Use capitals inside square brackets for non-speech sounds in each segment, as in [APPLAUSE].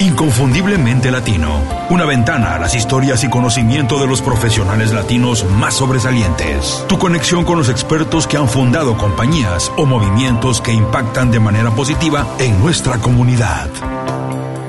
Inconfundiblemente Latino, una ventana a las historias y conocimiento de los profesionales latinos más sobresalientes. Tu conexión con los expertos que han fundado compañías o movimientos que impactan de manera positiva en nuestra comunidad.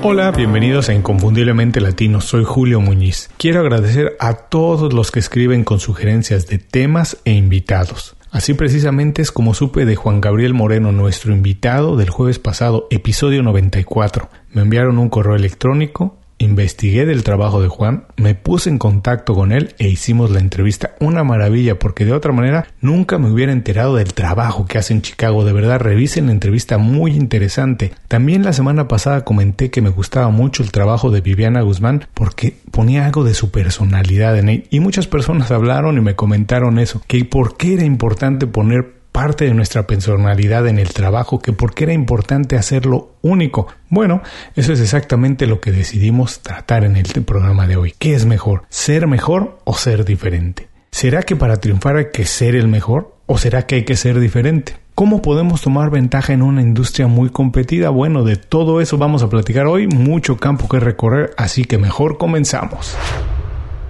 Hola, bienvenidos a Inconfundiblemente Latino, soy Julio Muñiz. Quiero agradecer a todos los que escriben con sugerencias de temas e invitados. Así precisamente es como supe de Juan Gabriel Moreno, nuestro invitado del jueves pasado, episodio 94. Me enviaron un correo electrónico Investigué del trabajo de Juan, me puse en contacto con él e hicimos la entrevista. Una maravilla, porque de otra manera nunca me hubiera enterado del trabajo que hace en Chicago. De verdad, revisen la entrevista muy interesante. También la semana pasada comenté que me gustaba mucho el trabajo de Viviana Guzmán porque ponía algo de su personalidad en él. Y muchas personas [LAUGHS] hablaron y me comentaron eso, que por qué era importante poner parte de nuestra personalidad en el trabajo, que por qué era importante hacerlo único. Bueno, eso es exactamente lo que decidimos tratar en el programa de hoy. ¿Qué es mejor? ¿Ser mejor o ser diferente? ¿Será que para triunfar hay que ser el mejor o será que hay que ser diferente? ¿Cómo podemos tomar ventaja en una industria muy competida? Bueno, de todo eso vamos a platicar hoy, mucho campo que recorrer, así que mejor comenzamos.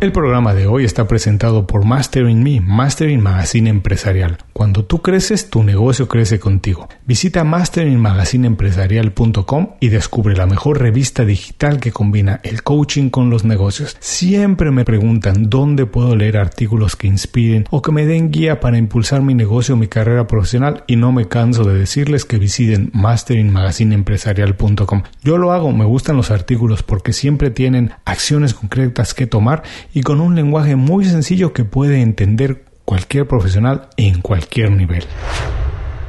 El programa de hoy está presentado por Mastering Me, Mastering Magazine Empresarial. Cuando tú creces, tu negocio crece contigo. Visita masteringmagazineempresarial.com y descubre la mejor revista digital que combina el coaching con los negocios. Siempre me preguntan dónde puedo leer artículos que inspiren o que me den guía para impulsar mi negocio o mi carrera profesional y no me canso de decirles que visiten masteringmagazineempresarial.com. Yo lo hago, me gustan los artículos porque siempre tienen acciones concretas que tomar y con un lenguaje muy sencillo que puede entender cualquier profesional en cualquier nivel.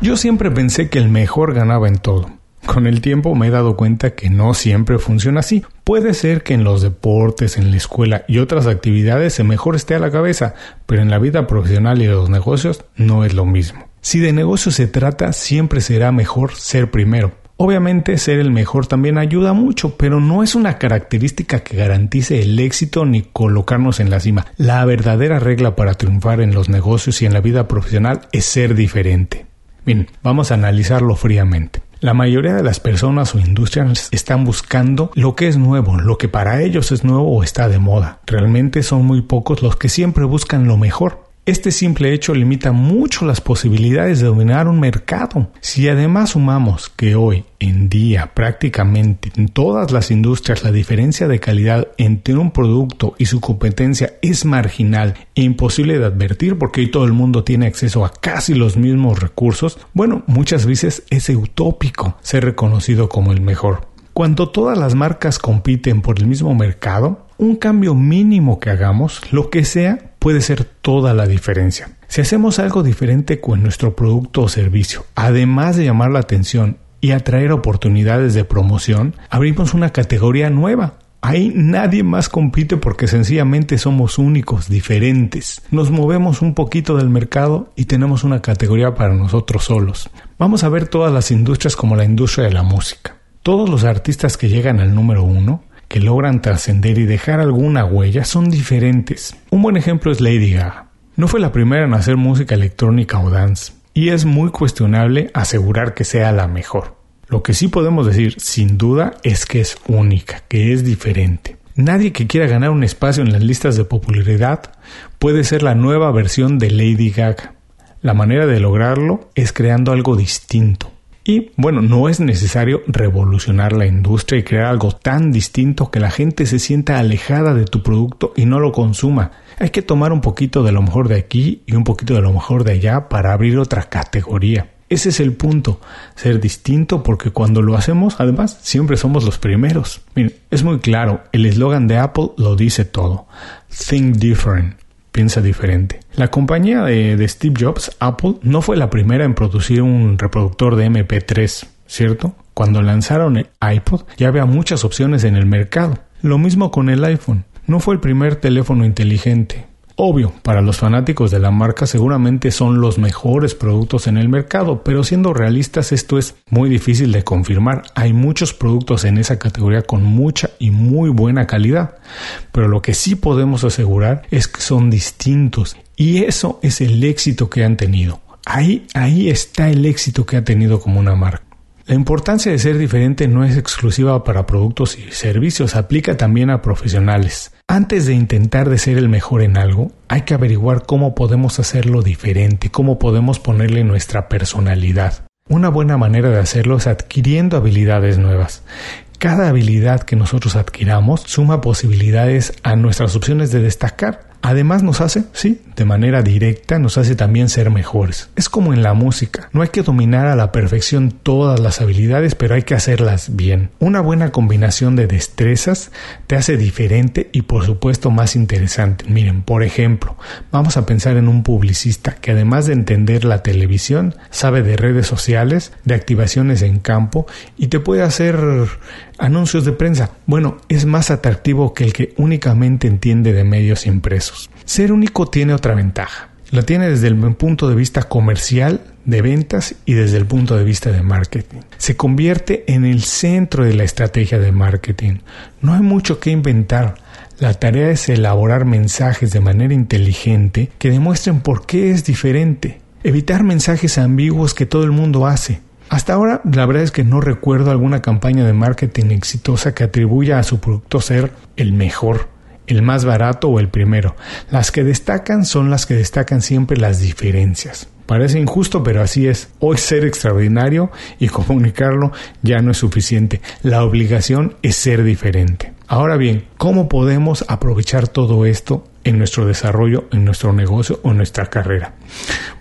Yo siempre pensé que el mejor ganaba en todo. Con el tiempo me he dado cuenta que no siempre funciona así. Puede ser que en los deportes, en la escuela y otras actividades el mejor esté a la cabeza, pero en la vida profesional y los negocios no es lo mismo. Si de negocio se trata, siempre será mejor ser primero. Obviamente ser el mejor también ayuda mucho, pero no es una característica que garantice el éxito ni colocarnos en la cima. La verdadera regla para triunfar en los negocios y en la vida profesional es ser diferente. Bien, vamos a analizarlo fríamente. La mayoría de las personas o industrias están buscando lo que es nuevo, lo que para ellos es nuevo o está de moda. Realmente son muy pocos los que siempre buscan lo mejor. Este simple hecho limita mucho las posibilidades de dominar un mercado. Si además sumamos que hoy en día prácticamente en todas las industrias la diferencia de calidad entre un producto y su competencia es marginal e imposible de advertir porque hoy todo el mundo tiene acceso a casi los mismos recursos, bueno, muchas veces es utópico ser reconocido como el mejor. Cuando todas las marcas compiten por el mismo mercado, un cambio mínimo que hagamos, lo que sea, puede ser toda la diferencia. Si hacemos algo diferente con nuestro producto o servicio, además de llamar la atención y atraer oportunidades de promoción, abrimos una categoría nueva. Ahí nadie más compite porque sencillamente somos únicos, diferentes. Nos movemos un poquito del mercado y tenemos una categoría para nosotros solos. Vamos a ver todas las industrias como la industria de la música. Todos los artistas que llegan al número uno que logran trascender y dejar alguna huella son diferentes. Un buen ejemplo es Lady Gaga. No fue la primera en hacer música electrónica o dance, y es muy cuestionable asegurar que sea la mejor. Lo que sí podemos decir, sin duda, es que es única, que es diferente. Nadie que quiera ganar un espacio en las listas de popularidad puede ser la nueva versión de Lady Gaga. La manera de lograrlo es creando algo distinto. Y bueno, no es necesario revolucionar la industria y crear algo tan distinto que la gente se sienta alejada de tu producto y no lo consuma. Hay que tomar un poquito de lo mejor de aquí y un poquito de lo mejor de allá para abrir otra categoría. Ese es el punto, ser distinto porque cuando lo hacemos, además, siempre somos los primeros. Miren, es muy claro, el eslogan de Apple lo dice todo. Think different piensa diferente. La compañía de, Steve Jobs, Apple, no fue la primera en producir un reproductor de MP3, ¿cierto? Cuando lanzaron el iPod ya había muchas opciones en el mercado. Lo mismo con el iPhone. No fue el primer teléfono inteligente. Obvio, para los fanáticos de la marca seguramente son los mejores productos en el mercado, pero siendo realistas esto es muy difícil de confirmar. Hay muchos productos en esa categoría con mucha y muy buena calidad, pero lo que sí podemos asegurar es que son distintos y eso es el éxito que han tenido. Ahí, ahí está el éxito que ha tenido como una marca. La importancia de ser diferente no es exclusiva para productos y servicios, aplica también a profesionales. Antes de intentar de ser el mejor en algo, hay que averiguar cómo podemos hacerlo diferente, cómo podemos ponerle nuestra personalidad. Una buena manera de hacerlo es adquiriendo habilidades nuevas. Cada habilidad que nosotros adquiramos suma posibilidades a nuestras opciones de destacar Además nos hace, sí, de manera directa, nos hace también ser mejores. Es como en la música. No hay que dominar a la perfección todas las habilidades, pero hay que hacerlas bien. Una buena combinación de destrezas te hace diferente y por supuesto más interesante. Miren, por ejemplo, vamos a pensar en un publicista que además de entender la televisión, sabe de redes sociales, de activaciones en campo y te puede hacer anuncios de prensa. Bueno, es más atractivo que el que únicamente entiende de medios impresos. Ser único tiene otra ventaja. La tiene desde el punto de vista comercial, de ventas y desde el punto de vista de marketing. Se convierte en el centro de la estrategia de marketing. No hay mucho que inventar. La tarea es elaborar mensajes de manera inteligente que demuestren por qué es diferente. Evitar mensajes ambiguos que todo el mundo hace. Hasta ahora, la verdad es que no recuerdo alguna campaña de marketing exitosa que atribuya a su producto ser el mejor, el más barato o el primero. Las que destacan son las que destacan siempre las diferencias. Parece injusto, pero así es. Hoy ser extraordinario y [LAUGHS] comunicarlo ya no es suficiente. La obligación es ser diferente. Ahora bien, ¿cómo podemos aprovechar todo esto en nuestro desarrollo, en nuestro negocio o en nuestra carrera?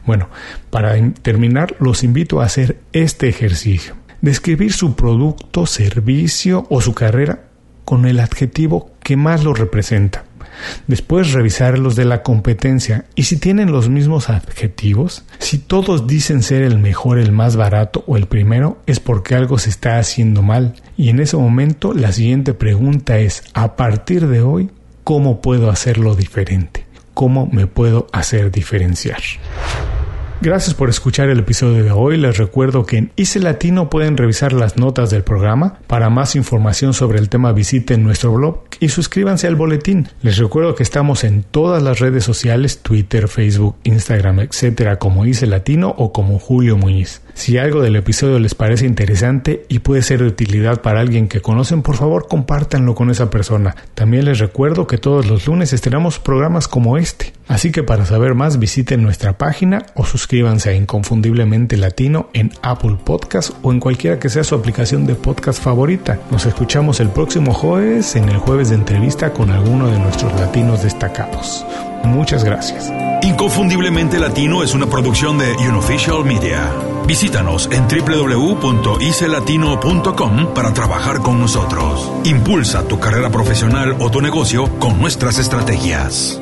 Bueno, para terminar, los invito a hacer este ejercicio. Describir su producto, servicio o su carrera con el adjetivo que más lo representa. Después revisar los de la competencia y si tienen los mismos adjetivos, si todos dicen ser el mejor, el más barato o el primero, es porque algo se está haciendo mal. Y en ese momento la siguiente pregunta es, a partir de hoy, ¿cómo puedo hacerlo diferente? ¿Cómo me puedo hacer diferenciar? Gracias por escuchar el episodio de hoy. Les recuerdo que en ICE Latino pueden revisar las notas del programa. Para más información sobre el tema visiten nuestro blog y suscríbanse al boletín. Les recuerdo que estamos en todas las redes sociales, Twitter, Facebook, Instagram, etcétera, como ICE Latino o como Julio Muñiz. Si algo del episodio les parece interesante y puede ser de utilidad para alguien que conocen, por favor compártanlo con esa persona. También les recuerdo que todos los lunes estrenamos programas como este. Así que para saber más visiten nuestra página o suscríbanse a Inconfundiblemente Latino en Apple Podcast o en cualquiera que sea su aplicación de podcast favorita. Nos escuchamos el próximo jueves en el jueves de entrevista con alguno de nuestros latinos destacados. Muchas gracias. Inconfundiblemente Latino es una producción de Unofficial Media. Visítanos en www.icelatino.com para trabajar con nosotros. Impulsa tu carrera profesional o tu negocio con nuestras estrategias.